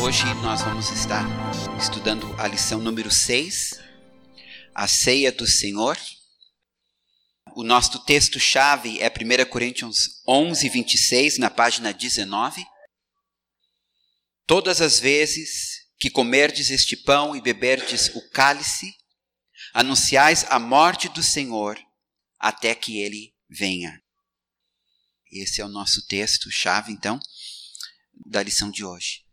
Hoje nós vamos estar estudando a lição número 6, a ceia do Senhor. O nosso texto-chave é 1 Coríntios 11, 26, na página 19. Todas as vezes que comerdes este pão e beberdes o cálice, anunciais a morte do Senhor até que ele venha. Esse é o nosso texto-chave, então, da lição de hoje.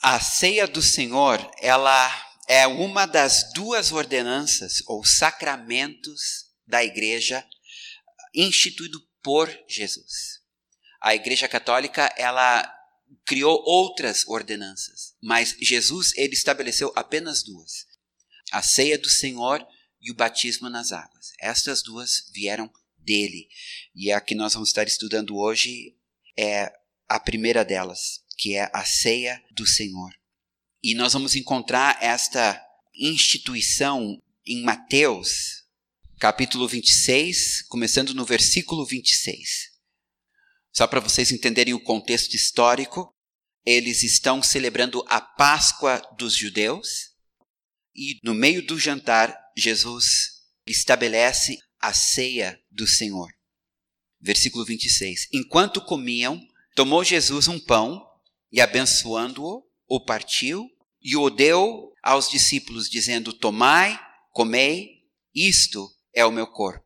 A ceia do Senhor, ela é uma das duas ordenanças ou sacramentos da igreja instituído por Jesus. A Igreja Católica, ela criou outras ordenanças, mas Jesus ele estabeleceu apenas duas: a ceia do Senhor e o batismo nas águas. Estas duas vieram dele. E a que nós vamos estar estudando hoje é a primeira delas, que é a ceia do Senhor. E nós vamos encontrar esta instituição em Mateus, capítulo 26, começando no versículo 26. Só para vocês entenderem o contexto histórico, eles estão celebrando a Páscoa dos judeus e no meio do jantar, Jesus estabelece a ceia do Senhor. Versículo 26. Enquanto comiam, tomou Jesus um pão e, abençoando-o, o partiu e o deu aos discípulos, dizendo: Tomai, comei, isto é o meu corpo.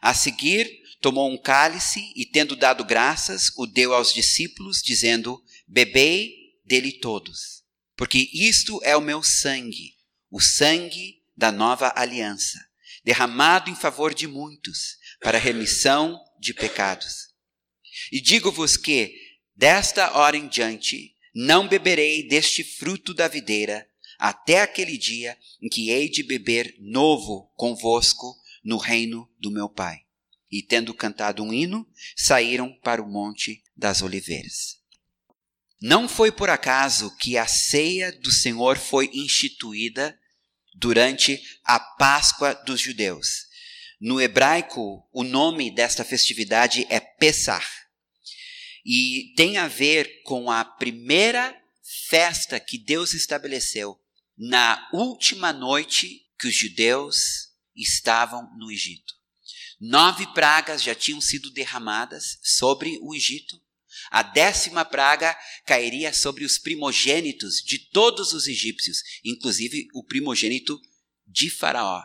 A seguir, tomou um cálice e, tendo dado graças, o deu aos discípulos, dizendo: Bebei dele todos, porque isto é o meu sangue, o sangue da nova aliança, derramado em favor de muitos, para remissão de pecados. E digo-vos que, desta hora em diante, não beberei deste fruto da videira, até aquele dia em que hei de beber novo convosco no reino do meu Pai. E tendo cantado um hino, saíram para o Monte das Oliveiras. Não foi por acaso que a ceia do Senhor foi instituída durante a Páscoa dos judeus. No hebraico, o nome desta festividade é Pessah. E tem a ver com a primeira festa que Deus estabeleceu na última noite que os judeus estavam no Egito. Nove pragas já tinham sido derramadas sobre o Egito. A décima praga cairia sobre os primogênitos de todos os egípcios, inclusive o primogênito de Faraó.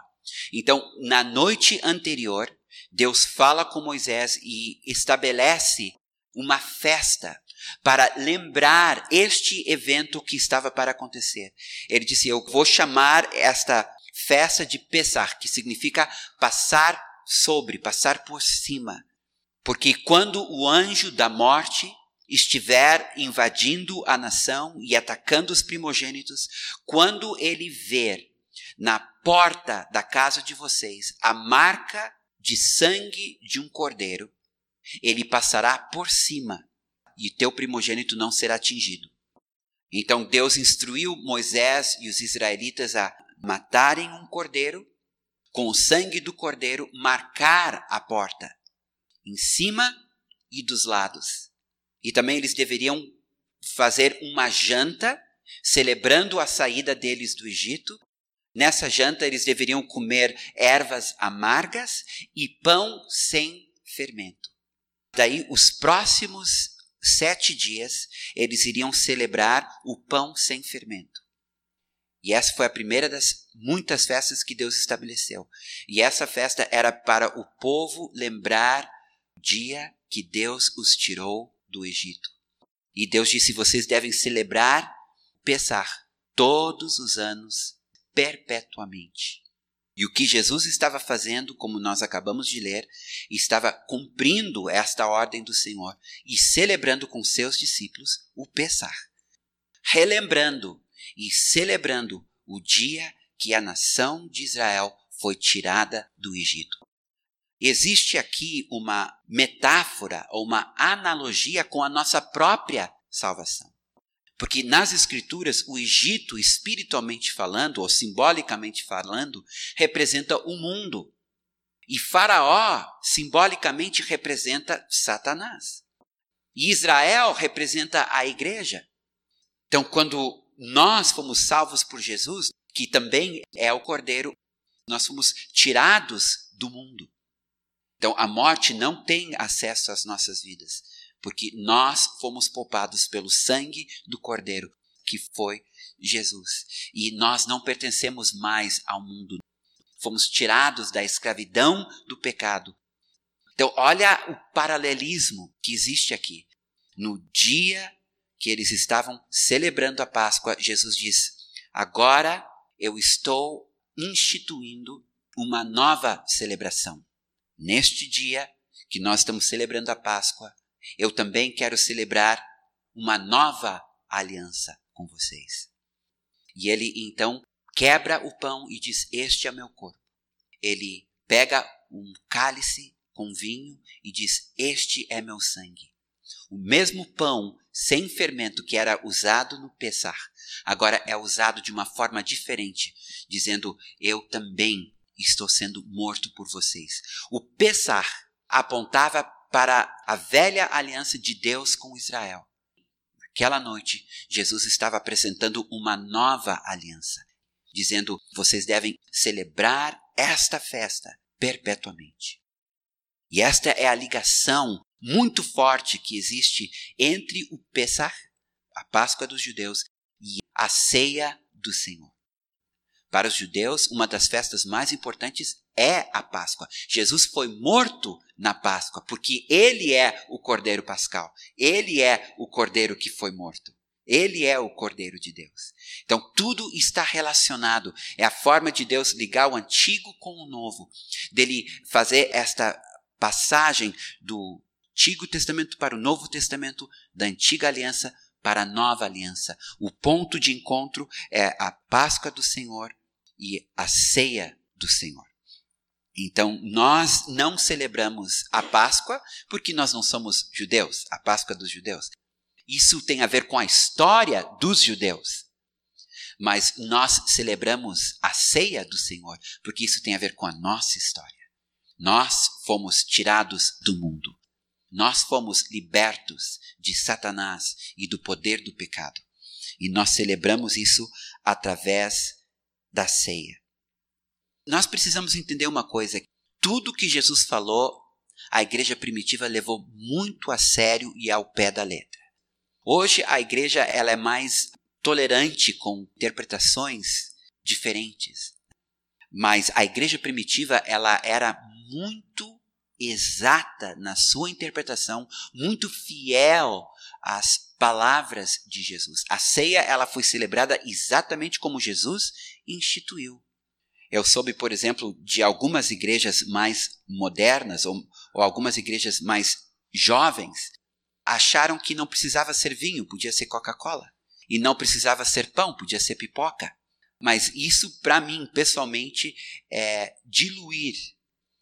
Então, na noite anterior, Deus fala com Moisés e estabelece uma festa para lembrar este evento que estava para acontecer. Ele disse: Eu vou chamar esta festa de Pesar, que significa passar sobre, passar por cima. Porque quando o anjo da morte estiver invadindo a nação e atacando os primogênitos, quando ele ver na porta da casa de vocês a marca de sangue de um cordeiro, ele passará por cima e teu primogênito não será atingido. Então Deus instruiu Moisés e os israelitas a matarem um cordeiro, com o sangue do cordeiro marcar a porta, em cima e dos lados. E também eles deveriam fazer uma janta, celebrando a saída deles do Egito. Nessa janta, eles deveriam comer ervas amargas e pão sem fermento. Daí, os próximos sete dias, eles iriam celebrar o pão sem fermento. E essa foi a primeira das muitas festas que Deus estabeleceu. E essa festa era para o povo lembrar o dia que Deus os tirou do Egito. E Deus disse: vocês devem celebrar Pessar todos os anos, perpetuamente. E o que Jesus estava fazendo, como nós acabamos de ler, estava cumprindo esta ordem do Senhor e celebrando com seus discípulos o Pessar. Relembrando e celebrando o dia que a nação de Israel foi tirada do Egito. existe aqui uma metáfora ou uma analogia com a nossa própria salvação. Porque nas Escrituras, o Egito, espiritualmente falando, ou simbolicamente falando, representa o mundo. E Faraó, simbolicamente, representa Satanás. E Israel representa a igreja. Então, quando nós fomos salvos por Jesus, que também é o Cordeiro, nós fomos tirados do mundo. Então, a morte não tem acesso às nossas vidas porque nós fomos poupados pelo sangue do Cordeiro, que foi Jesus. E nós não pertencemos mais ao mundo. Fomos tirados da escravidão do pecado. Então, olha o paralelismo que existe aqui. No dia que eles estavam celebrando a Páscoa, Jesus diz: Agora eu estou instituindo uma nova celebração. Neste dia que nós estamos celebrando a Páscoa, eu também quero celebrar uma nova aliança com vocês. E ele então quebra o pão e diz: Este é meu corpo. Ele pega um cálice com vinho e diz: Este é meu sangue. O mesmo pão sem fermento que era usado no Pessar, agora é usado de uma forma diferente, dizendo: Eu também estou sendo morto por vocês. O Pessar apontava para a velha aliança de Deus com Israel. Naquela noite, Jesus estava apresentando uma nova aliança, dizendo: vocês devem celebrar esta festa perpetuamente. E esta é a ligação muito forte que existe entre o Pesach, a Páscoa dos judeus, e a ceia do Senhor. Para os judeus, uma das festas mais importantes é a Páscoa. Jesus foi morto na Páscoa, porque ele é o Cordeiro Pascal. Ele é o Cordeiro que foi morto. Ele é o Cordeiro de Deus. Então tudo está relacionado. É a forma de Deus ligar o antigo com o novo, dele fazer esta passagem do Antigo Testamento para o Novo Testamento, da antiga aliança para a nova aliança. O ponto de encontro é a Páscoa do Senhor e a ceia do Senhor. Então, nós não celebramos a Páscoa porque nós não somos judeus, a Páscoa dos judeus. Isso tem a ver com a história dos judeus. Mas nós celebramos a ceia do Senhor porque isso tem a ver com a nossa história. Nós fomos tirados do mundo. Nós fomos libertos de Satanás e do poder do pecado. E nós celebramos isso através da ceia. Nós precisamos entender uma coisa: tudo que Jesus falou, a igreja primitiva levou muito a sério e ao pé da letra. Hoje a igreja ela é mais tolerante com interpretações diferentes. Mas a igreja primitiva ela era muito exata na sua interpretação, muito fiel às palavras de Jesus. A ceia ela foi celebrada exatamente como Jesus instituiu. Eu soube, por exemplo, de algumas igrejas mais modernas ou, ou algumas igrejas mais jovens acharam que não precisava ser vinho, podia ser Coca-Cola. E não precisava ser pão, podia ser pipoca. Mas isso, para mim, pessoalmente, é diluir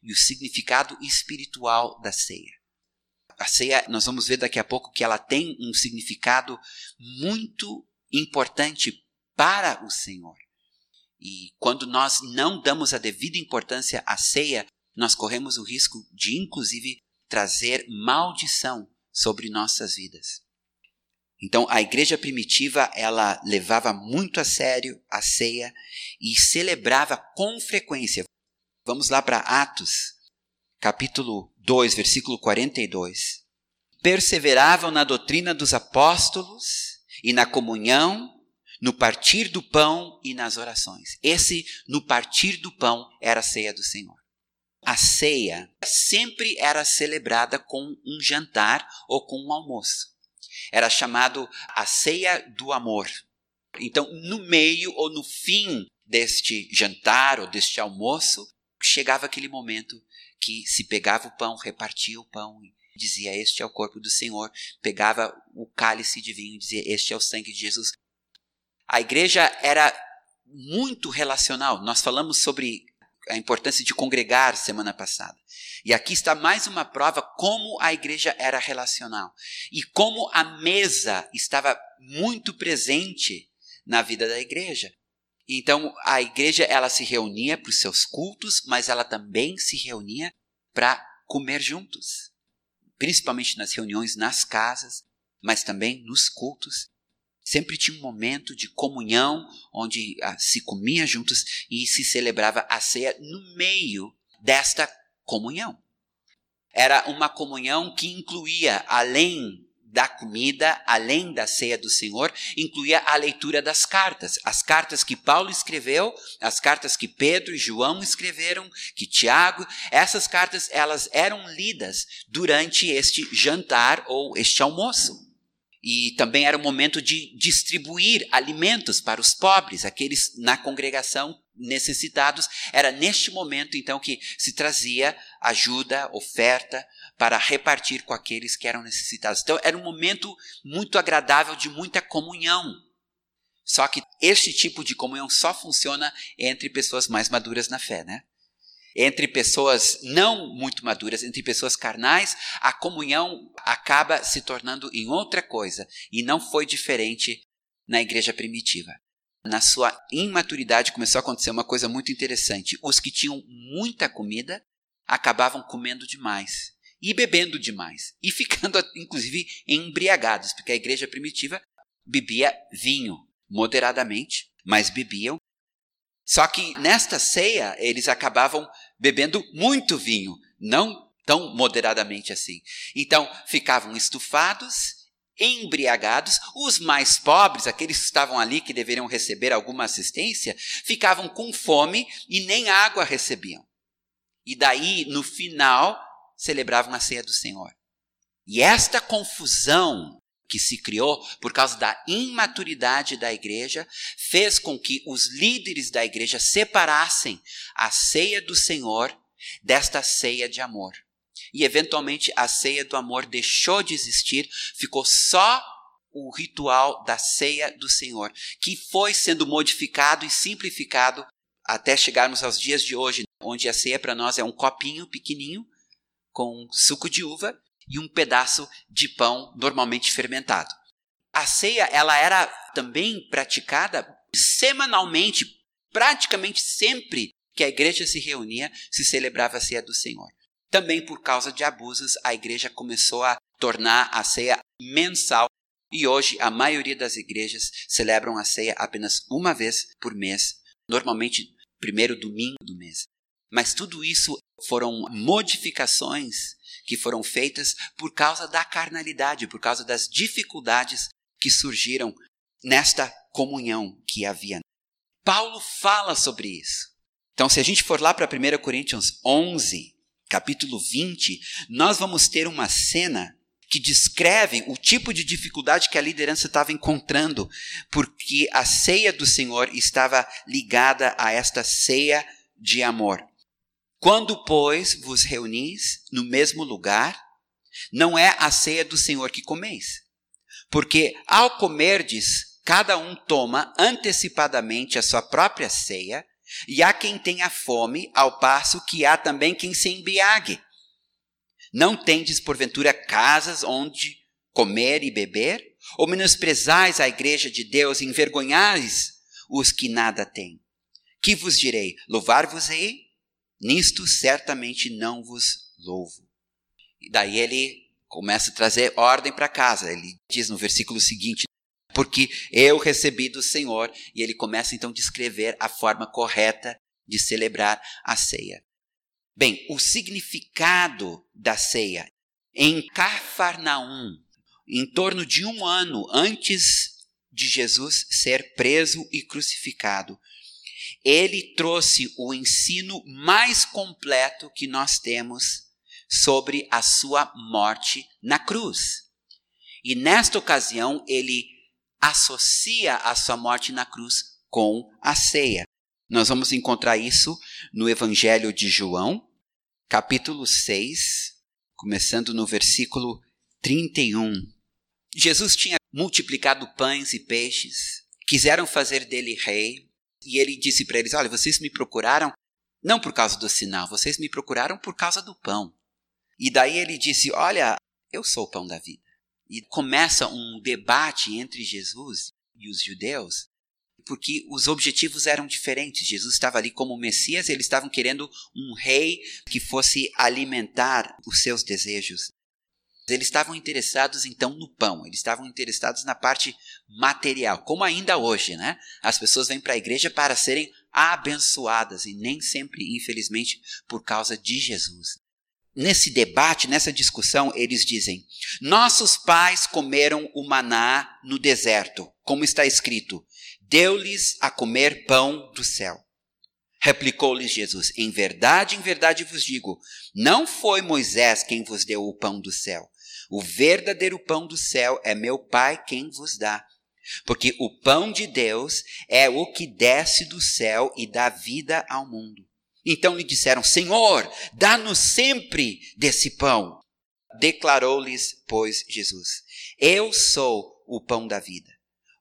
o significado espiritual da ceia. A ceia, nós vamos ver daqui a pouco que ela tem um significado muito importante para o Senhor. E quando nós não damos a devida importância à ceia, nós corremos o risco de, inclusive, trazer maldição sobre nossas vidas. Então, a igreja primitiva, ela levava muito a sério a ceia e celebrava com frequência. Vamos lá para Atos, capítulo 2, versículo 42. Perseveravam na doutrina dos apóstolos e na comunhão no partir do pão e nas orações. Esse no partir do pão era a ceia do Senhor. A ceia sempre era celebrada com um jantar ou com um almoço. Era chamado a ceia do amor. Então, no meio ou no fim deste jantar ou deste almoço, chegava aquele momento que se pegava o pão, repartia o pão dizia: Este é o corpo do Senhor. Pegava o cálice de vinho e dizia: Este é o sangue de Jesus. A igreja era muito relacional. Nós falamos sobre a importância de congregar semana passada. E aqui está mais uma prova como a igreja era relacional e como a mesa estava muito presente na vida da igreja. Então a igreja ela se reunia para os seus cultos, mas ela também se reunia para comer juntos, principalmente nas reuniões nas casas, mas também nos cultos. Sempre tinha um momento de comunhão onde ah, se comia juntos e se celebrava a ceia no meio desta comunhão. Era uma comunhão que incluía, além da comida, além da ceia do Senhor, incluía a leitura das cartas. As cartas que Paulo escreveu, as cartas que Pedro e João escreveram, que Tiago, essas cartas elas eram lidas durante este jantar ou este almoço. E também era o momento de distribuir alimentos para os pobres, aqueles na congregação necessitados. Era neste momento, então, que se trazia ajuda, oferta, para repartir com aqueles que eram necessitados. Então, era um momento muito agradável de muita comunhão. Só que este tipo de comunhão só funciona entre pessoas mais maduras na fé, né? Entre pessoas não muito maduras, entre pessoas carnais, a comunhão acaba se tornando em outra coisa. E não foi diferente na igreja primitiva. Na sua imaturidade começou a acontecer uma coisa muito interessante. Os que tinham muita comida acabavam comendo demais e bebendo demais e ficando inclusive embriagados, porque a igreja primitiva bebia vinho moderadamente, mas bebiam só que nesta ceia eles acabavam bebendo muito vinho, não tão moderadamente assim. Então ficavam estufados, embriagados. Os mais pobres, aqueles que estavam ali que deveriam receber alguma assistência, ficavam com fome e nem água recebiam. E daí, no final, celebravam a ceia do Senhor. E esta confusão que se criou por causa da imaturidade da igreja, fez com que os líderes da igreja separassem a ceia do Senhor desta ceia de amor. E eventualmente a ceia do amor deixou de existir, ficou só o ritual da ceia do Senhor, que foi sendo modificado e simplificado até chegarmos aos dias de hoje, onde a ceia para nós é um copinho pequenininho com suco de uva e um pedaço de pão normalmente fermentado. A ceia ela era também praticada semanalmente, praticamente sempre que a igreja se reunia, se celebrava a ceia do Senhor. Também por causa de abusos, a igreja começou a tornar a ceia mensal e hoje a maioria das igrejas celebram a ceia apenas uma vez por mês, normalmente primeiro domingo do mês. Mas tudo isso foram modificações que foram feitas por causa da carnalidade, por causa das dificuldades que surgiram nesta comunhão que havia. Paulo fala sobre isso. Então, se a gente for lá para 1 Coríntios 11, capítulo 20, nós vamos ter uma cena que descreve o tipo de dificuldade que a liderança estava encontrando, porque a ceia do Senhor estava ligada a esta ceia de amor. Quando, pois, vos reunis no mesmo lugar, não é a ceia do Senhor que comeis. Porque ao comerdes, cada um toma antecipadamente a sua própria ceia, e há quem tenha fome, ao passo que há também quem se embriague. Não tendes, porventura, casas onde comer e beber? Ou menosprezais a igreja de Deus e envergonhais os que nada têm? Que vos direi? Louvar-vos-ei? Nisto certamente não vos louvo. E daí ele começa a trazer ordem para casa. Ele diz no versículo seguinte: Porque eu recebi do Senhor. E ele começa então a descrever a forma correta de celebrar a ceia. Bem, o significado da ceia. Em Cafarnaum, em torno de um ano antes de Jesus ser preso e crucificado, ele trouxe o ensino mais completo que nós temos sobre a sua morte na cruz. E nesta ocasião, ele associa a sua morte na cruz com a ceia. Nós vamos encontrar isso no Evangelho de João, capítulo 6, começando no versículo 31. Jesus tinha multiplicado pães e peixes, quiseram fazer dele rei, e ele disse para eles: Olha, vocês me procuraram Não por causa do sinal, vocês me procuraram por causa do pão. E daí ele disse: Olha, eu sou o pão da vida. E começa um debate entre Jesus e os judeus, porque os objetivos eram diferentes. Jesus estava ali como Messias, eles estavam querendo um rei que fosse alimentar os seus desejos. Eles estavam interessados então no pão, eles estavam interessados na parte material, como ainda hoje, né? As pessoas vêm para a igreja para serem abençoadas e nem sempre, infelizmente, por causa de Jesus. Nesse debate, nessa discussão, eles dizem: Nossos pais comeram o maná no deserto, como está escrito: Deu-lhes a comer pão do céu. Replicou-lhes Jesus: Em verdade, em verdade vos digo, não foi Moisés quem vos deu o pão do céu. O verdadeiro pão do céu é meu Pai quem vos dá. Porque o pão de Deus é o que desce do céu e dá vida ao mundo. Então lhe disseram: Senhor, dá-nos sempre desse pão. Declarou-lhes, pois, Jesus: Eu sou o pão da vida.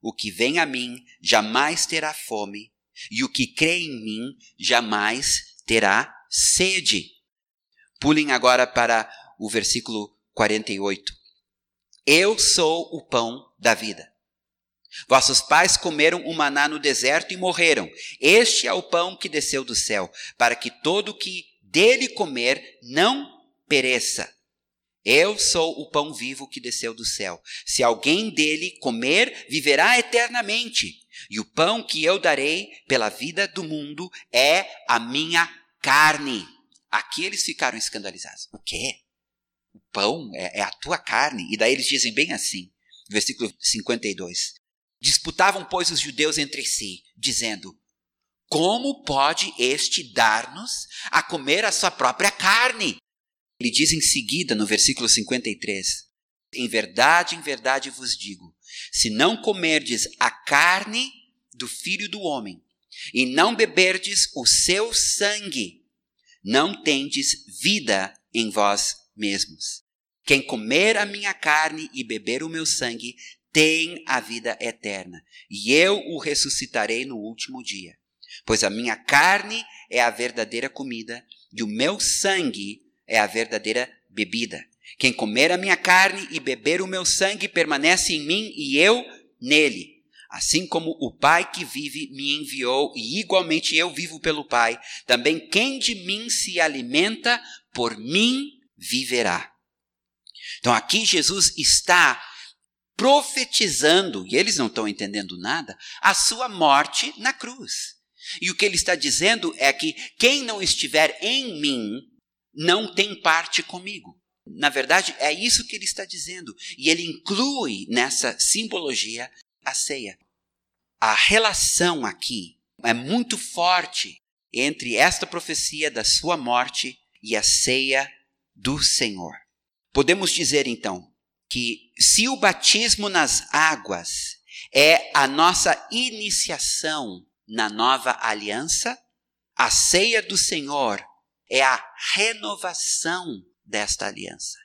O que vem a mim jamais terá fome, e o que crê em mim jamais terá sede. Pulem agora para o versículo 48. Eu sou o pão da vida. Vossos pais comeram o maná no deserto e morreram. Este é o pão que desceu do céu, para que todo que dele comer não pereça. Eu sou o pão vivo que desceu do céu. Se alguém dele comer, viverá eternamente. E o pão que eu darei pela vida do mundo é a minha carne. Aqui eles ficaram escandalizados. O quê? O pão é, é a tua carne. E daí eles dizem bem assim, versículo 52. Disputavam, pois, os judeus entre si, dizendo: Como pode este dar-nos a comer a sua própria carne? Ele diz em seguida, no versículo 53, Em verdade, em verdade vos digo: se não comerdes a carne do filho do homem, e não beberdes o seu sangue, não tendes vida em vós mesmos. Quem comer a minha carne e beber o meu sangue tem a vida eterna, e eu o ressuscitarei no último dia. Pois a minha carne é a verdadeira comida, e o meu sangue é a verdadeira bebida. Quem comer a minha carne e beber o meu sangue permanece em mim e eu nele. Assim como o Pai que vive me enviou, e igualmente eu vivo pelo Pai, também quem de mim se alimenta, por mim viverá. Então aqui Jesus está profetizando, e eles não estão entendendo nada, a sua morte na cruz. E o que ele está dizendo é que quem não estiver em mim não tem parte comigo. Na verdade, é isso que ele está dizendo. E ele inclui nessa simbologia a ceia. A relação aqui é muito forte entre esta profecia da sua morte e a ceia do Senhor. Podemos dizer então que se o batismo nas águas é a nossa iniciação na nova aliança, a ceia do Senhor é a renovação desta aliança.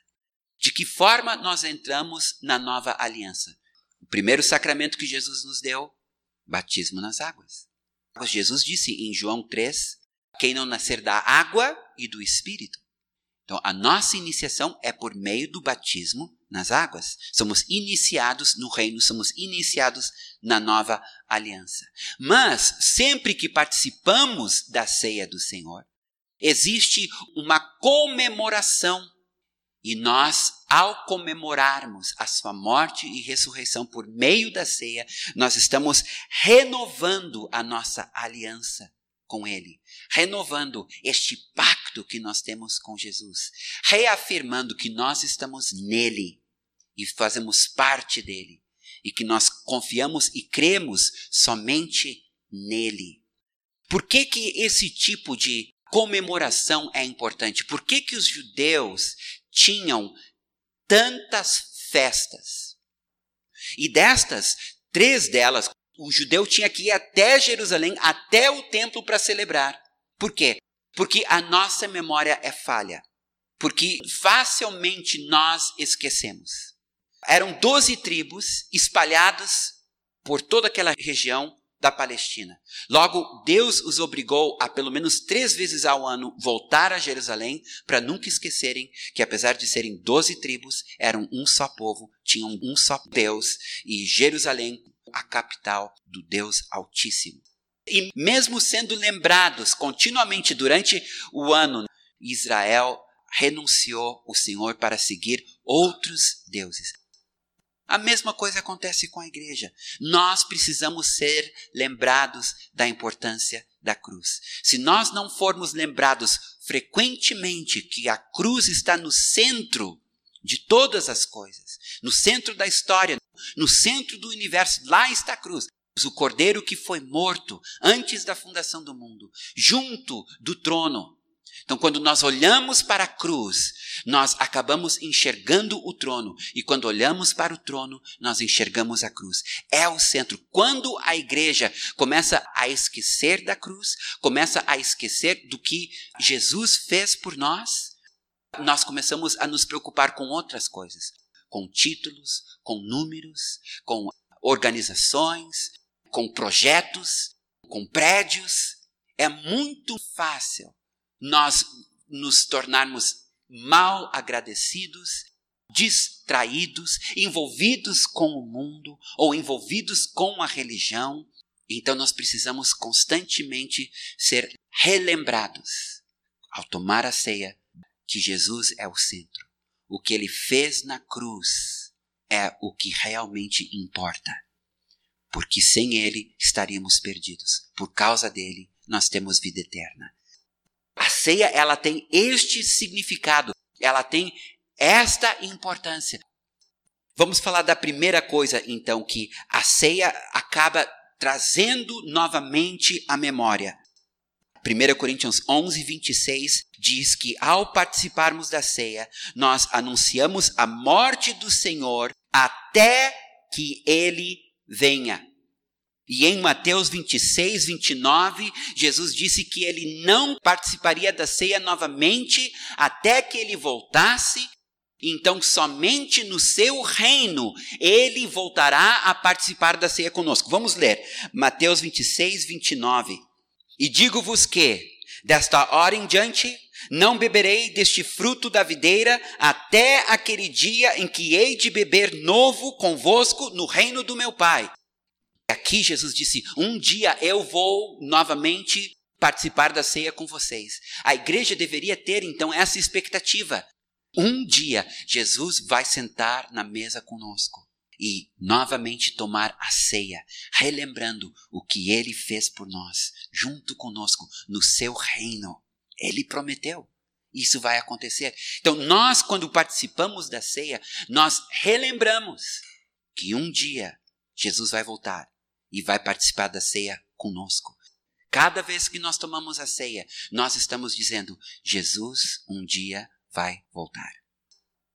De que forma nós entramos na nova aliança? O primeiro sacramento que Jesus nos deu, batismo nas águas. Jesus disse em João 3: Quem não nascer da água e do espírito então, a nossa iniciação é por meio do batismo nas águas. Somos iniciados no reino, somos iniciados na nova aliança. Mas, sempre que participamos da ceia do Senhor, existe uma comemoração. E nós, ao comemorarmos a sua morte e ressurreição por meio da ceia, nós estamos renovando a nossa aliança com Ele, renovando este pacto que nós temos com Jesus, reafirmando que nós estamos nele e fazemos parte dele, e que nós confiamos e cremos somente nele. Por que, que esse tipo de comemoração é importante? Por que, que os judeus tinham tantas festas? E destas, três delas, o judeu tinha que ir até Jerusalém, até o templo para celebrar. Por quê? Porque a nossa memória é falha. Porque facilmente nós esquecemos. Eram doze tribos espalhadas por toda aquela região da Palestina. Logo, Deus os obrigou a, pelo menos três vezes ao ano, voltar a Jerusalém, para nunca esquecerem que, apesar de serem doze tribos, eram um só povo, tinham um só Deus, e Jerusalém, a capital do Deus Altíssimo. E mesmo sendo lembrados continuamente durante o ano, Israel renunciou o Senhor para seguir outros deuses. A mesma coisa acontece com a igreja. Nós precisamos ser lembrados da importância da cruz. Se nós não formos lembrados frequentemente que a cruz está no centro de todas as coisas, no centro da história, no centro do universo, lá está a cruz. O cordeiro que foi morto antes da fundação do mundo, junto do trono, então, quando nós olhamos para a cruz, nós acabamos enxergando o trono. E quando olhamos para o trono, nós enxergamos a cruz. É o centro. Quando a igreja começa a esquecer da cruz, começa a esquecer do que Jesus fez por nós, nós começamos a nos preocupar com outras coisas. Com títulos, com números, com organizações, com projetos, com prédios. É muito fácil nós nos tornarmos mal agradecidos, distraídos, envolvidos com o mundo ou envolvidos com a religião. Então nós precisamos constantemente ser relembrados ao tomar a ceia que Jesus é o centro. O que ele fez na cruz é o que realmente importa. Porque sem ele estaríamos perdidos. Por causa dele, nós temos vida eterna. A ceia, ela tem este significado, ela tem esta importância. Vamos falar da primeira coisa, então, que a ceia acaba trazendo novamente a memória. 1 Coríntios 11, 26 diz que ao participarmos da ceia, nós anunciamos a morte do Senhor até que ele venha. E em Mateus 26, 29, Jesus disse que ele não participaria da ceia novamente até que ele voltasse. Então, somente no seu reino ele voltará a participar da ceia conosco. Vamos ler Mateus 26, 29. E digo-vos que, desta hora em diante, não beberei deste fruto da videira até aquele dia em que hei de beber novo convosco no reino do meu Pai. Aqui Jesus disse: Um dia eu vou novamente participar da ceia com vocês. A igreja deveria ter então essa expectativa. Um dia Jesus vai sentar na mesa conosco e novamente tomar a ceia, relembrando o que ele fez por nós, junto conosco, no seu reino. Ele prometeu. Isso vai acontecer. Então, nós, quando participamos da ceia, nós relembramos que um dia Jesus vai voltar e vai participar da ceia conosco. Cada vez que nós tomamos a ceia, nós estamos dizendo: Jesus um dia vai voltar.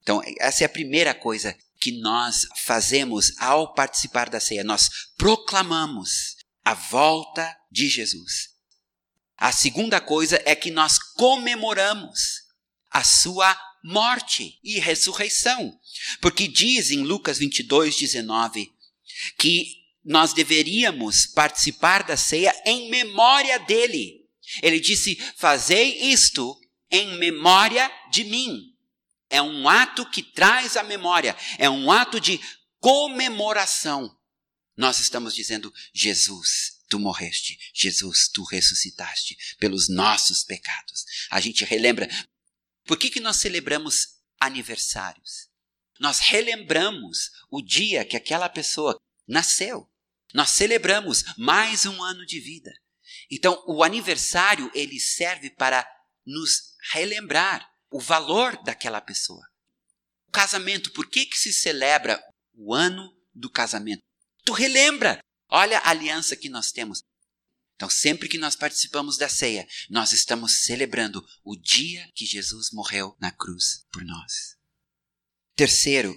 Então, essa é a primeira coisa que nós fazemos ao participar da ceia. Nós proclamamos a volta de Jesus. A segunda coisa é que nós comemoramos a sua morte e ressurreição. Porque diz em Lucas 22, 19, que nós deveríamos participar da ceia em memória dele. Ele disse: Fazei isto em memória de mim. É um ato que traz a memória, é um ato de comemoração. Nós estamos dizendo: Jesus, tu morreste, Jesus, tu ressuscitaste pelos nossos pecados. A gente relembra. Por que, que nós celebramos aniversários? Nós relembramos o dia que aquela pessoa nasceu. Nós celebramos mais um ano de vida. Então, o aniversário ele serve para nos relembrar o valor daquela pessoa. O casamento, por que que se celebra o ano do casamento? Tu relembra. Olha a aliança que nós temos. Então, sempre que nós participamos da ceia, nós estamos celebrando o dia que Jesus morreu na cruz por nós. Terceiro,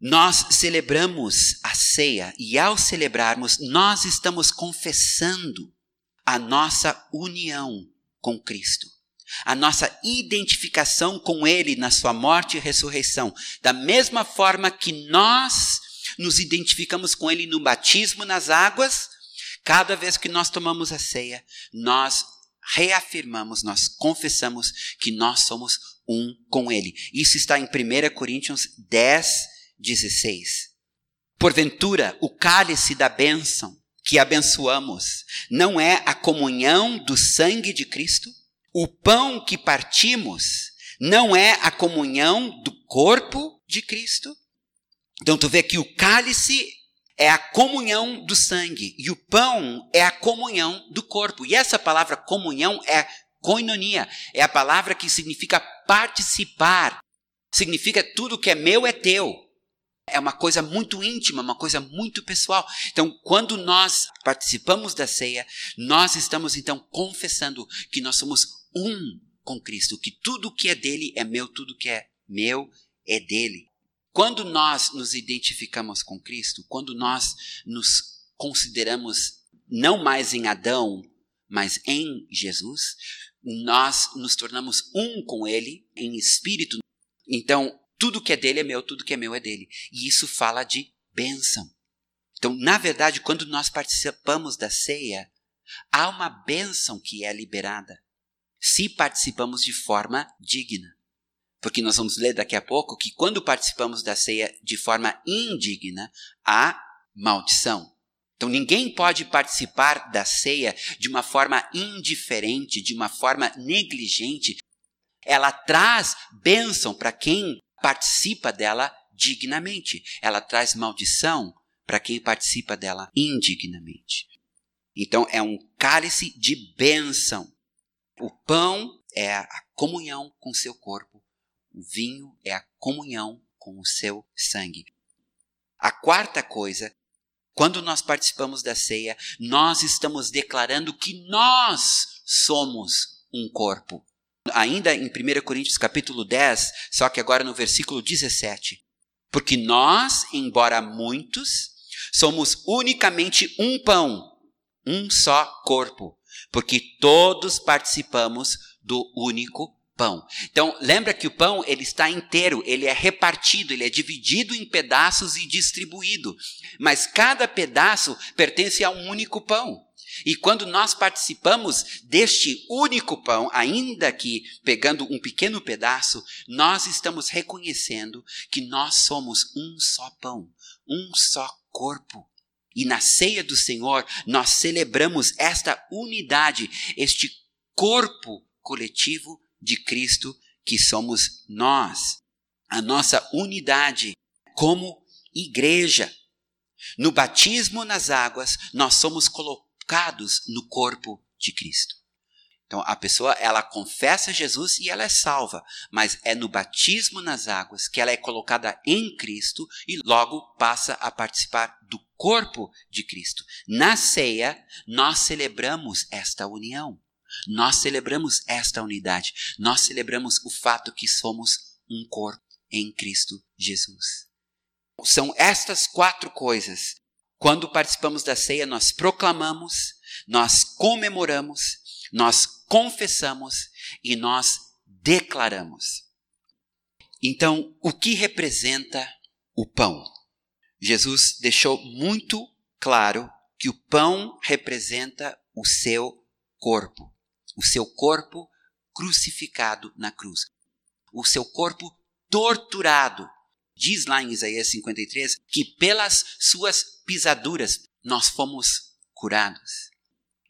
nós celebramos a ceia e ao celebrarmos, nós estamos confessando a nossa união com Cristo, a nossa identificação com Ele na Sua morte e ressurreição, da mesma forma que nós nos identificamos com Ele no batismo nas águas, Cada vez que nós tomamos a ceia, nós reafirmamos, nós confessamos que nós somos um com Ele. Isso está em 1 Coríntios 10, 16. Porventura, o cálice da bênção que abençoamos não é a comunhão do sangue de Cristo? O pão que partimos não é a comunhão do corpo de Cristo? Então tu vê que o cálice é a comunhão do sangue e o pão é a comunhão do corpo. E essa palavra comunhão é koinonia, é a palavra que significa participar. Significa tudo que é meu é teu. É uma coisa muito íntima, uma coisa muito pessoal. Então, quando nós participamos da ceia, nós estamos então confessando que nós somos um com Cristo, que tudo que é dele é meu, tudo que é meu é dele. Quando nós nos identificamos com Cristo, quando nós nos consideramos não mais em Adão, mas em Jesus, nós nos tornamos um com Ele em espírito. Então, tudo que é dele é meu, tudo que é meu é dele. E isso fala de bênção. Então, na verdade, quando nós participamos da ceia, há uma bênção que é liberada se participamos de forma digna. Porque nós vamos ler daqui a pouco que quando participamos da ceia de forma indigna, há maldição. Então ninguém pode participar da ceia de uma forma indiferente, de uma forma negligente. Ela traz bênção para quem participa dela dignamente. Ela traz maldição para quem participa dela indignamente. Então é um cálice de bênção. O pão é a comunhão com seu corpo o vinho é a comunhão com o seu sangue. A quarta coisa, quando nós participamos da ceia, nós estamos declarando que nós somos um corpo. Ainda em 1 Coríntios capítulo 10, só que agora no versículo 17. Porque nós, embora muitos, somos unicamente um pão, um só corpo, porque todos participamos do único pão. Então, lembra que o pão ele está inteiro, ele é repartido, ele é dividido em pedaços e distribuído. Mas cada pedaço pertence a um único pão. E quando nós participamos deste único pão, ainda que pegando um pequeno pedaço, nós estamos reconhecendo que nós somos um só pão, um só corpo. E na ceia do Senhor, nós celebramos esta unidade, este corpo coletivo de Cristo que somos nós, a nossa unidade como igreja. No batismo nas águas, nós somos colocados no corpo de Cristo. Então a pessoa ela confessa Jesus e ela é salva, mas é no batismo nas águas que ela é colocada em Cristo e logo passa a participar do corpo de Cristo. Na ceia nós celebramos esta união. Nós celebramos esta unidade. Nós celebramos o fato que somos um corpo em Cristo Jesus. São estas quatro coisas. Quando participamos da ceia, nós proclamamos, nós comemoramos, nós confessamos e nós declaramos. Então, o que representa o pão? Jesus deixou muito claro que o pão representa o seu corpo o seu corpo crucificado na cruz, o seu corpo torturado. Diz lá em Isaías 53 que pelas suas pisaduras nós fomos curados.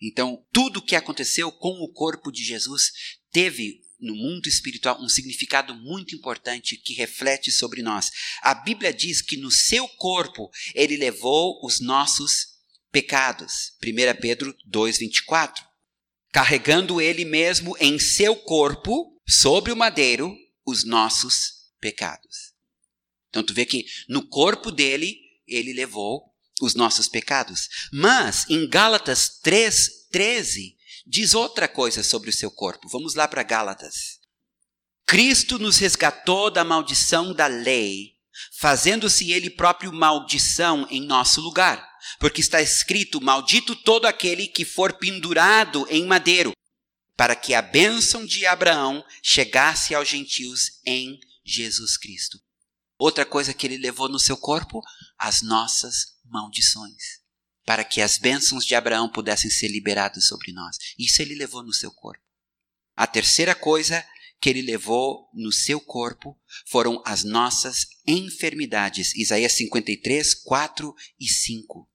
Então, tudo o que aconteceu com o corpo de Jesus teve no mundo espiritual um significado muito importante que reflete sobre nós. A Bíblia diz que no seu corpo ele levou os nossos pecados. 1 Pedro 2:24 carregando ele mesmo em seu corpo, sobre o madeiro, os nossos pecados. Então tu vê que no corpo dele, ele levou os nossos pecados. Mas em Gálatas 3, 13, diz outra coisa sobre o seu corpo. Vamos lá para Gálatas. Cristo nos resgatou da maldição da lei, fazendo-se ele próprio maldição em nosso lugar porque está escrito: Maldito todo aquele que for pendurado em madeiro, para que a bênção de Abraão chegasse aos gentios em Jesus Cristo. Outra coisa que ele levou no seu corpo, as nossas maldições. para que as bênçãos de Abraão pudessem ser liberadas sobre nós. Isso ele levou no seu corpo. A terceira coisa que ele levou no seu corpo foram as nossas enfermidades. Isaías 53, 4 e 5.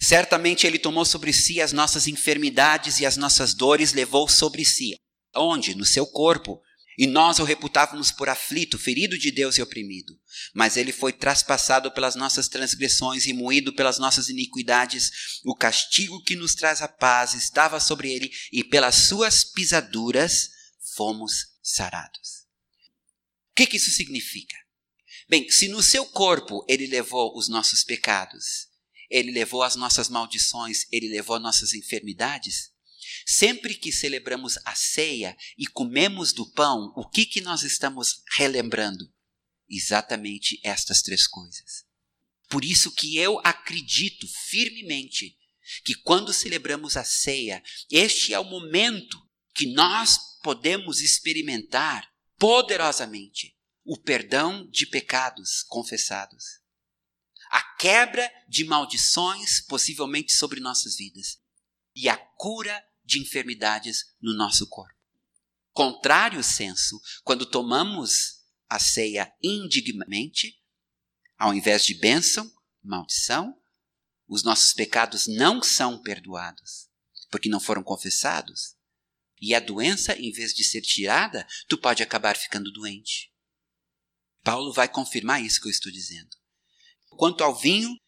Certamente ele tomou sobre si as nossas enfermidades e as nossas dores levou sobre si. Onde? No seu corpo. E nós o reputávamos por aflito, ferido de Deus e oprimido. Mas ele foi traspassado pelas nossas transgressões e moído pelas nossas iniquidades. O castigo que nos traz a paz estava sobre ele, e pelas suas pisaduras fomos sarados. O que, que isso significa? Bem, se no seu corpo ele levou os nossos pecados, ele levou as nossas maldições, ele levou nossas enfermidades, Sempre que celebramos a ceia e comemos do pão, o que, que nós estamos relembrando? Exatamente estas três coisas. Por isso que eu acredito firmemente que quando celebramos a ceia, este é o momento que nós podemos experimentar poderosamente o perdão de pecados confessados, a quebra de maldições possivelmente sobre nossas vidas e a cura de enfermidades no nosso corpo. Contrário senso, quando tomamos a ceia indignamente, ao invés de bênção, maldição, os nossos pecados não são perdoados, porque não foram confessados. E a doença, em vez de ser tirada, tu pode acabar ficando doente. Paulo vai confirmar isso que eu estou dizendo. Quanto ao vinho,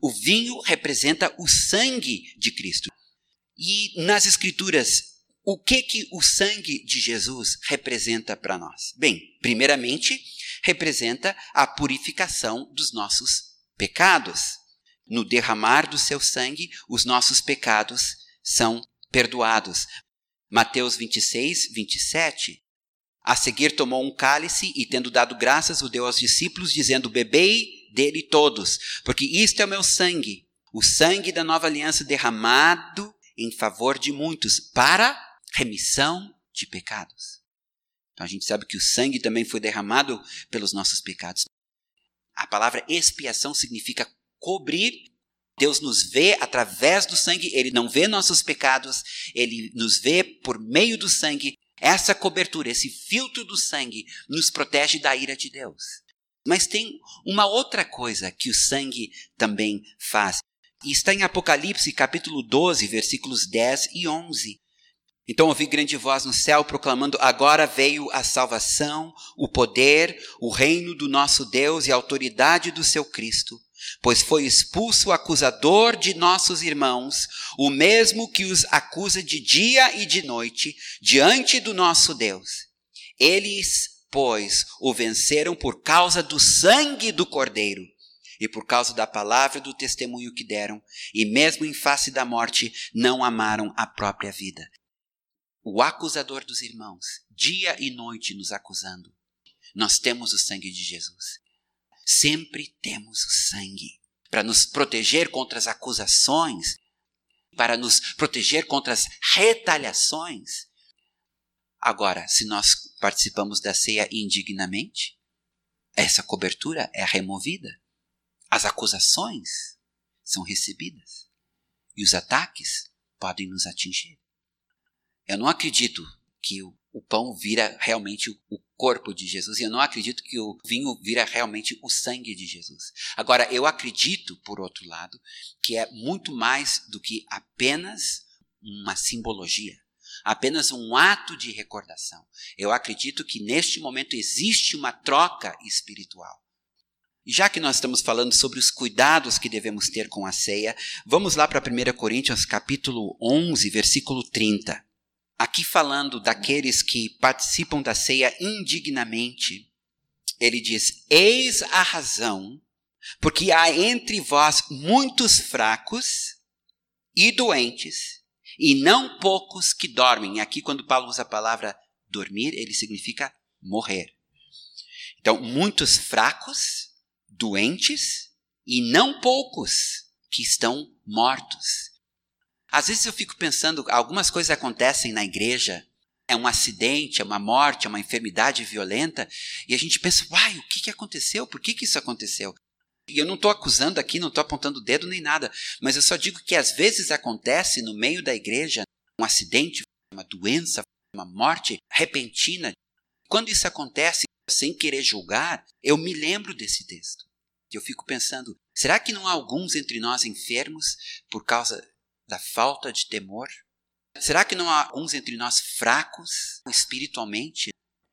o vinho representa o sangue de Cristo. E nas Escrituras, o que que o sangue de Jesus representa para nós? Bem, primeiramente, representa a purificação dos nossos pecados. No derramar do seu sangue, os nossos pecados são perdoados. Mateus 26, 27. A seguir tomou um cálice e, tendo dado graças, o deu aos discípulos, dizendo: Bebei dele todos, porque isto é o meu sangue, o sangue da nova aliança derramado em favor de muitos para remissão de pecados. Então a gente sabe que o sangue também foi derramado pelos nossos pecados. A palavra expiação significa cobrir. Deus nos vê através do sangue, ele não vê nossos pecados, ele nos vê por meio do sangue. Essa cobertura, esse filtro do sangue, nos protege da ira de Deus. Mas tem uma outra coisa que o sangue também faz. E está em Apocalipse capítulo 12, versículos 10 e 11. Então ouvi grande voz no céu proclamando: Agora veio a salvação, o poder, o reino do nosso Deus e a autoridade do seu Cristo. Pois foi expulso o acusador de nossos irmãos, o mesmo que os acusa de dia e de noite, diante do nosso Deus. Eles, pois, o venceram por causa do sangue do Cordeiro e por causa da palavra do testemunho que deram, e mesmo em face da morte, não amaram a própria vida. O acusador dos irmãos, dia e noite nos acusando. Nós temos o sangue de Jesus. Sempre temos o sangue para nos proteger contra as acusações, para nos proteger contra as retaliações. Agora, se nós participamos da ceia indignamente, essa cobertura é removida. As acusações são recebidas e os ataques podem nos atingir. Eu não acredito que o, pão vira realmente o corpo de Jesus e eu não acredito que o vinho vira realmente o sangue de Jesus. Agora, eu acredito, por outro lado, que é muito mais do que apenas uma simbologia apenas um ato de recordação. Eu acredito que neste momento existe uma troca espiritual. E já que nós estamos falando sobre os cuidados que devemos ter com a ceia, vamos lá para 1 Coríntios capítulo 11, versículo 30. Aqui falando daqueles que participam da ceia indignamente, ele diz: Eis a razão, porque há entre vós muitos fracos e doentes, e não poucos que dormem. Aqui, quando Paulo usa a palavra dormir, ele significa morrer. Então, muitos fracos doentes e não poucos que estão mortos. Às vezes eu fico pensando, algumas coisas acontecem na igreja, é um acidente, é uma morte, é uma enfermidade violenta, e a gente pensa, uai, o que, que aconteceu? Por que, que isso aconteceu? E eu não estou acusando aqui, não estou apontando o dedo nem nada, mas eu só digo que às vezes acontece no meio da igreja um acidente, uma doença, uma morte repentina. Quando isso acontece, sem querer julgar, eu me lembro desse texto. Eu fico pensando, será que não há alguns entre nós enfermos por causa da falta de temor? Será que não há alguns entre nós fracos espiritualmente?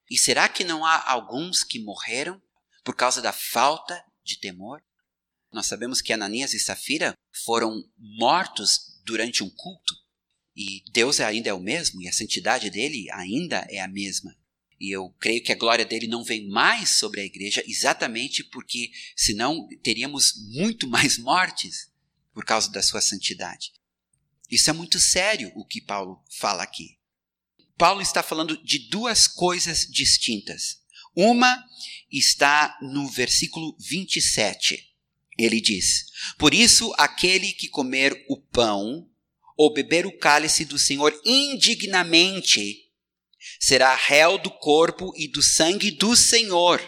E será que não há alguns que morreram por causa da falta de temor? Nós sabemos que Ananias e Safira foram mortos durante um culto. E Deus ainda é o mesmo, e a santidade dele ainda é a mesma. E eu creio que a glória dele não vem mais sobre a igreja, exatamente porque senão teríamos muito mais mortes por causa da sua santidade. Isso é muito sério o que Paulo fala aqui. Paulo está falando de duas coisas distintas. Uma está no versículo 27. Ele diz: Por isso, aquele que comer o pão ou beber o cálice do Senhor indignamente será réu do corpo e do sangue do Senhor.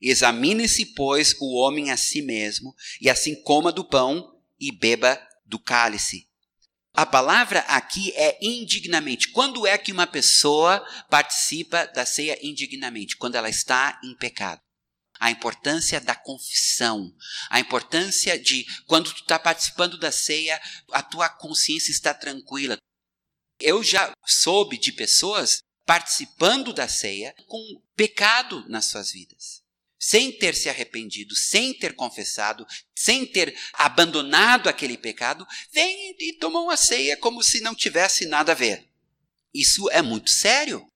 Examine-se, pois, o homem a si mesmo, e assim coma do pão e beba do cálice. A palavra aqui é indignamente. Quando é que uma pessoa participa da ceia indignamente? Quando ela está em pecado. A importância da confissão, a importância de quando tu está participando da ceia, a tua consciência está tranquila. Eu já soube de pessoas participando da ceia com pecado nas suas vidas. Sem ter se arrependido, sem ter confessado, sem ter abandonado aquele pecado, vem e tomam a ceia como se não tivesse nada a ver. Isso é muito sério.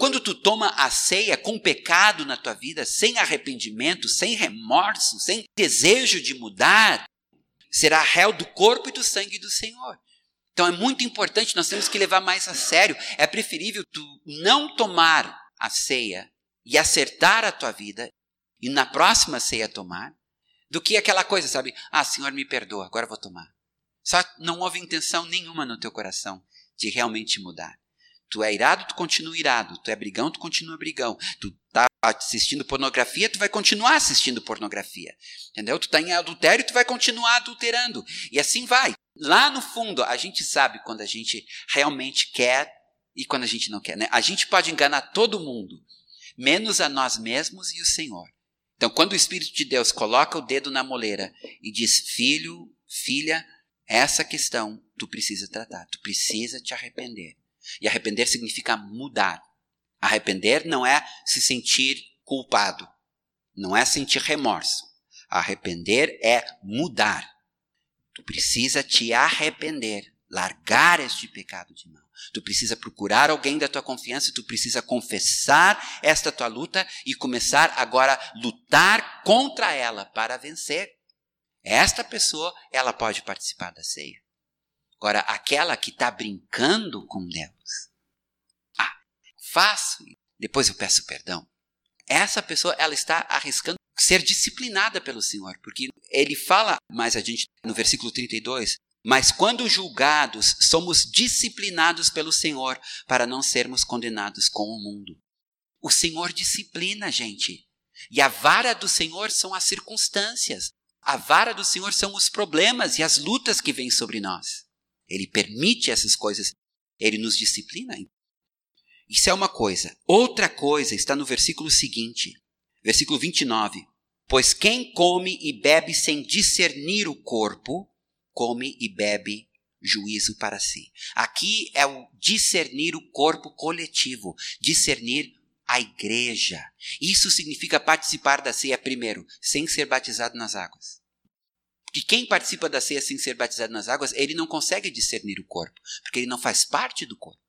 Quando tu toma a ceia com pecado na tua vida, sem arrependimento, sem remorso, sem desejo de mudar, será réu do corpo e do sangue do Senhor. Então é muito importante, nós temos que levar mais a sério. É preferível tu não tomar a ceia e acertar a tua vida e na próxima ceia tomar, do que aquela coisa, sabe? Ah, Senhor, me perdoa, agora vou tomar. Só não houve intenção nenhuma no teu coração de realmente mudar. Tu é irado, tu continua irado. Tu é brigão, tu continua brigão. Tu tá assistindo pornografia, tu vai continuar assistindo pornografia. Entendeu? Tu tá em adultério, tu vai continuar adulterando. E assim vai. Lá no fundo, a gente sabe quando a gente realmente quer e quando a gente não quer. Né? A gente pode enganar todo mundo, menos a nós mesmos e o Senhor. Então, quando o Espírito de Deus coloca o dedo na moleira e diz: Filho, filha, essa questão tu precisa tratar, tu precisa te arrepender. E arrepender significa mudar. Arrepender não é se sentir culpado, não é sentir remorso. Arrepender é mudar. Tu precisa te arrepender, largar este pecado de mão. Tu precisa procurar alguém da tua confiança, tu precisa confessar esta tua luta e começar agora a lutar contra ela para vencer. Esta pessoa, ela pode participar da ceia. Agora, aquela que está brincando com Deus, ah, faço, depois eu peço perdão. Essa pessoa, ela está arriscando ser disciplinada pelo Senhor, porque ele fala mais adiante no versículo 32, mas quando julgados, somos disciplinados pelo Senhor para não sermos condenados com o mundo. O Senhor disciplina, gente. E a vara do Senhor são as circunstâncias. A vara do Senhor são os problemas e as lutas que vêm sobre nós. Ele permite essas coisas, ele nos disciplina. Isso é uma coisa. Outra coisa está no versículo seguinte, versículo 29. Pois quem come e bebe sem discernir o corpo, come e bebe juízo para si. Aqui é o discernir o corpo coletivo, discernir a igreja. Isso significa participar da ceia primeiro, sem ser batizado nas águas que quem participa da ceia sem ser batizado nas águas, ele não consegue discernir o corpo, porque ele não faz parte do corpo.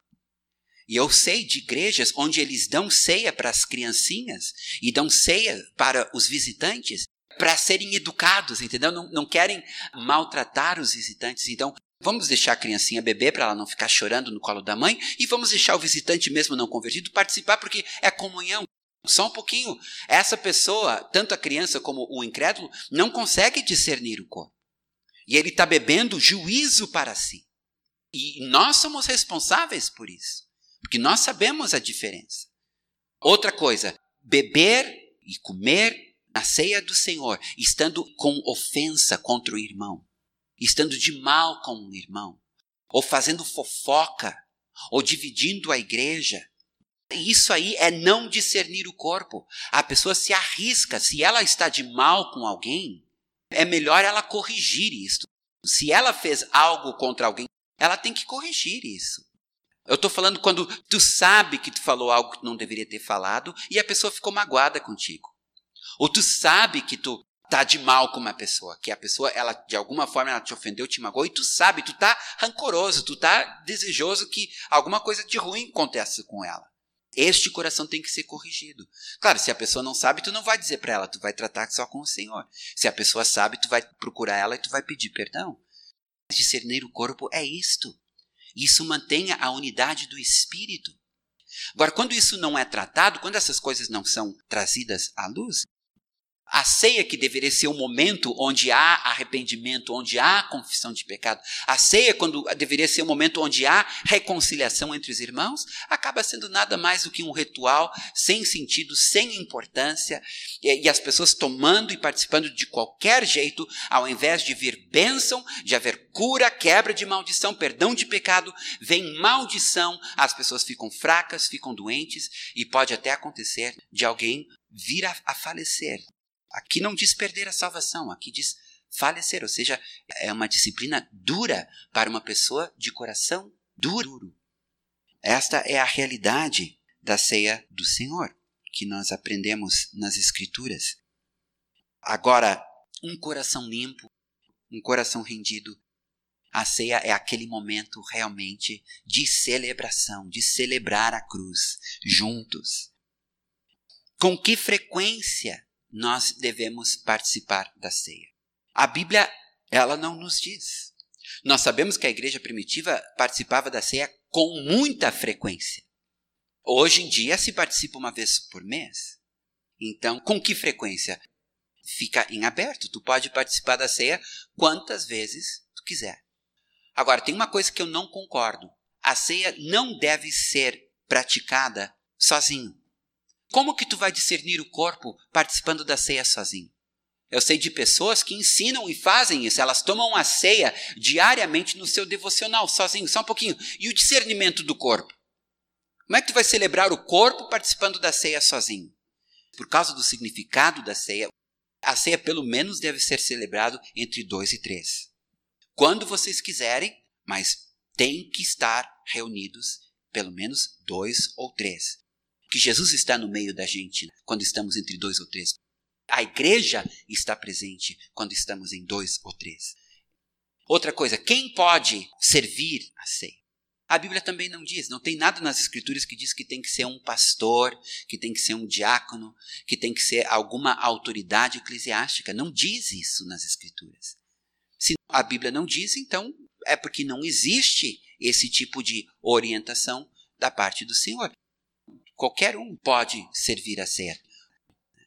E eu sei de igrejas onde eles dão ceia para as criancinhas e dão ceia para os visitantes para serem educados, entendeu? Não, não querem maltratar os visitantes. Então, vamos deixar a criancinha beber para ela não ficar chorando no colo da mãe e vamos deixar o visitante mesmo não convertido participar porque é comunhão. Só um pouquinho. Essa pessoa, tanto a criança como o incrédulo, não consegue discernir o corpo. E ele está bebendo juízo para si. E nós somos responsáveis por isso. Porque nós sabemos a diferença. Outra coisa, beber e comer na ceia do Senhor, estando com ofensa contra o irmão, estando de mal com um irmão, ou fazendo fofoca, ou dividindo a igreja, isso aí é não discernir o corpo. A pessoa se arrisca, se ela está de mal com alguém, é melhor ela corrigir isso. Se ela fez algo contra alguém, ela tem que corrigir isso. Eu estou falando quando tu sabe que tu falou algo que não deveria ter falado e a pessoa ficou magoada contigo. Ou tu sabe que tu tá de mal com uma pessoa, que a pessoa, ela de alguma forma ela te ofendeu, te magoou, e tu sabe, tu tá rancoroso, tu tá desejoso que alguma coisa de ruim aconteça com ela. Este coração tem que ser corrigido. Claro, se a pessoa não sabe, tu não vai dizer para ela, tu vai tratar só com o Senhor. Se a pessoa sabe, tu vai procurar ela e tu vai pedir perdão. Discernir o corpo é isto. Isso mantém a unidade do espírito. Agora, quando isso não é tratado, quando essas coisas não são trazidas à luz, a ceia que deveria ser o momento onde há arrependimento, onde há confissão de pecado. A ceia, quando deveria ser o momento onde há reconciliação entre os irmãos, acaba sendo nada mais do que um ritual sem sentido, sem importância, e, as pessoas tomando e participando de qualquer jeito, ao invés de vir bênção, de haver cura, quebra de maldição, perdão de pecado, vem maldição, as pessoas ficam fracas, ficam doentes, e pode até acontecer de alguém vir a, a falecer Aqui não diz perder a salvação, aqui diz falecer, ou seja, é uma disciplina dura para uma pessoa de coração duro. Esta é a realidade da ceia do Senhor, que nós aprendemos nas Escrituras. Agora, um coração limpo, um coração rendido, a ceia é aquele momento realmente de celebração, de celebrar a cruz juntos. Com que frequência nós devemos participar da ceia. A Bíblia, ela não nos diz. Nós sabemos que a igreja primitiva participava da ceia com muita frequência. Hoje em dia se participa uma vez por mês. Então, com que frequência? Fica em aberto. Tu pode participar da ceia quantas vezes tu quiser. Agora, tem uma coisa que eu não concordo. A ceia não deve ser praticada sozinho. Como que tu vai discernir o corpo participando da ceia sozinho? Eu sei de pessoas que ensinam e fazem isso, elas tomam a ceia diariamente no seu devocional, sozinho, só um pouquinho. E o discernimento do corpo? Como é que tu vai celebrar o corpo participando da ceia sozinho? Por causa do significado da ceia, a ceia pelo menos deve ser celebrado entre dois e três. Quando vocês quiserem, mas tem que estar reunidos pelo menos dois ou três que Jesus está no meio da gente quando estamos entre dois ou três. A igreja está presente quando estamos em dois ou três. Outra coisa, quem pode servir a ceia? A Bíblia também não diz, não tem nada nas Escrituras que diz que tem que ser um pastor, que tem que ser um diácono, que tem que ser alguma autoridade eclesiástica. Não diz isso nas Escrituras. Se a Bíblia não diz, então é porque não existe esse tipo de orientação da parte do Senhor. Qualquer um pode servir a ceia.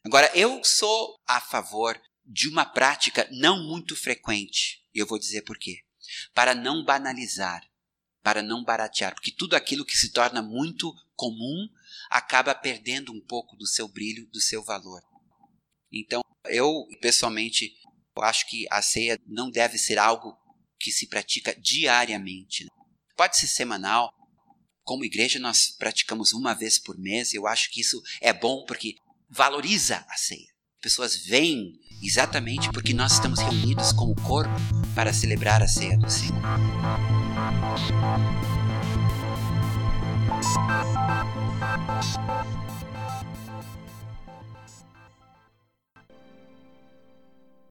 Agora, eu sou a favor de uma prática não muito frequente. E eu vou dizer por quê. Para não banalizar, para não baratear, porque tudo aquilo que se torna muito comum acaba perdendo um pouco do seu brilho, do seu valor. Então, eu pessoalmente acho que a ceia não deve ser algo que se pratica diariamente. Pode ser semanal, como igreja, nós praticamos uma vez por mês. Eu acho que isso é bom porque valoriza a ceia. Pessoas vêm exatamente porque nós estamos reunidos como corpo para celebrar a ceia do Senhor.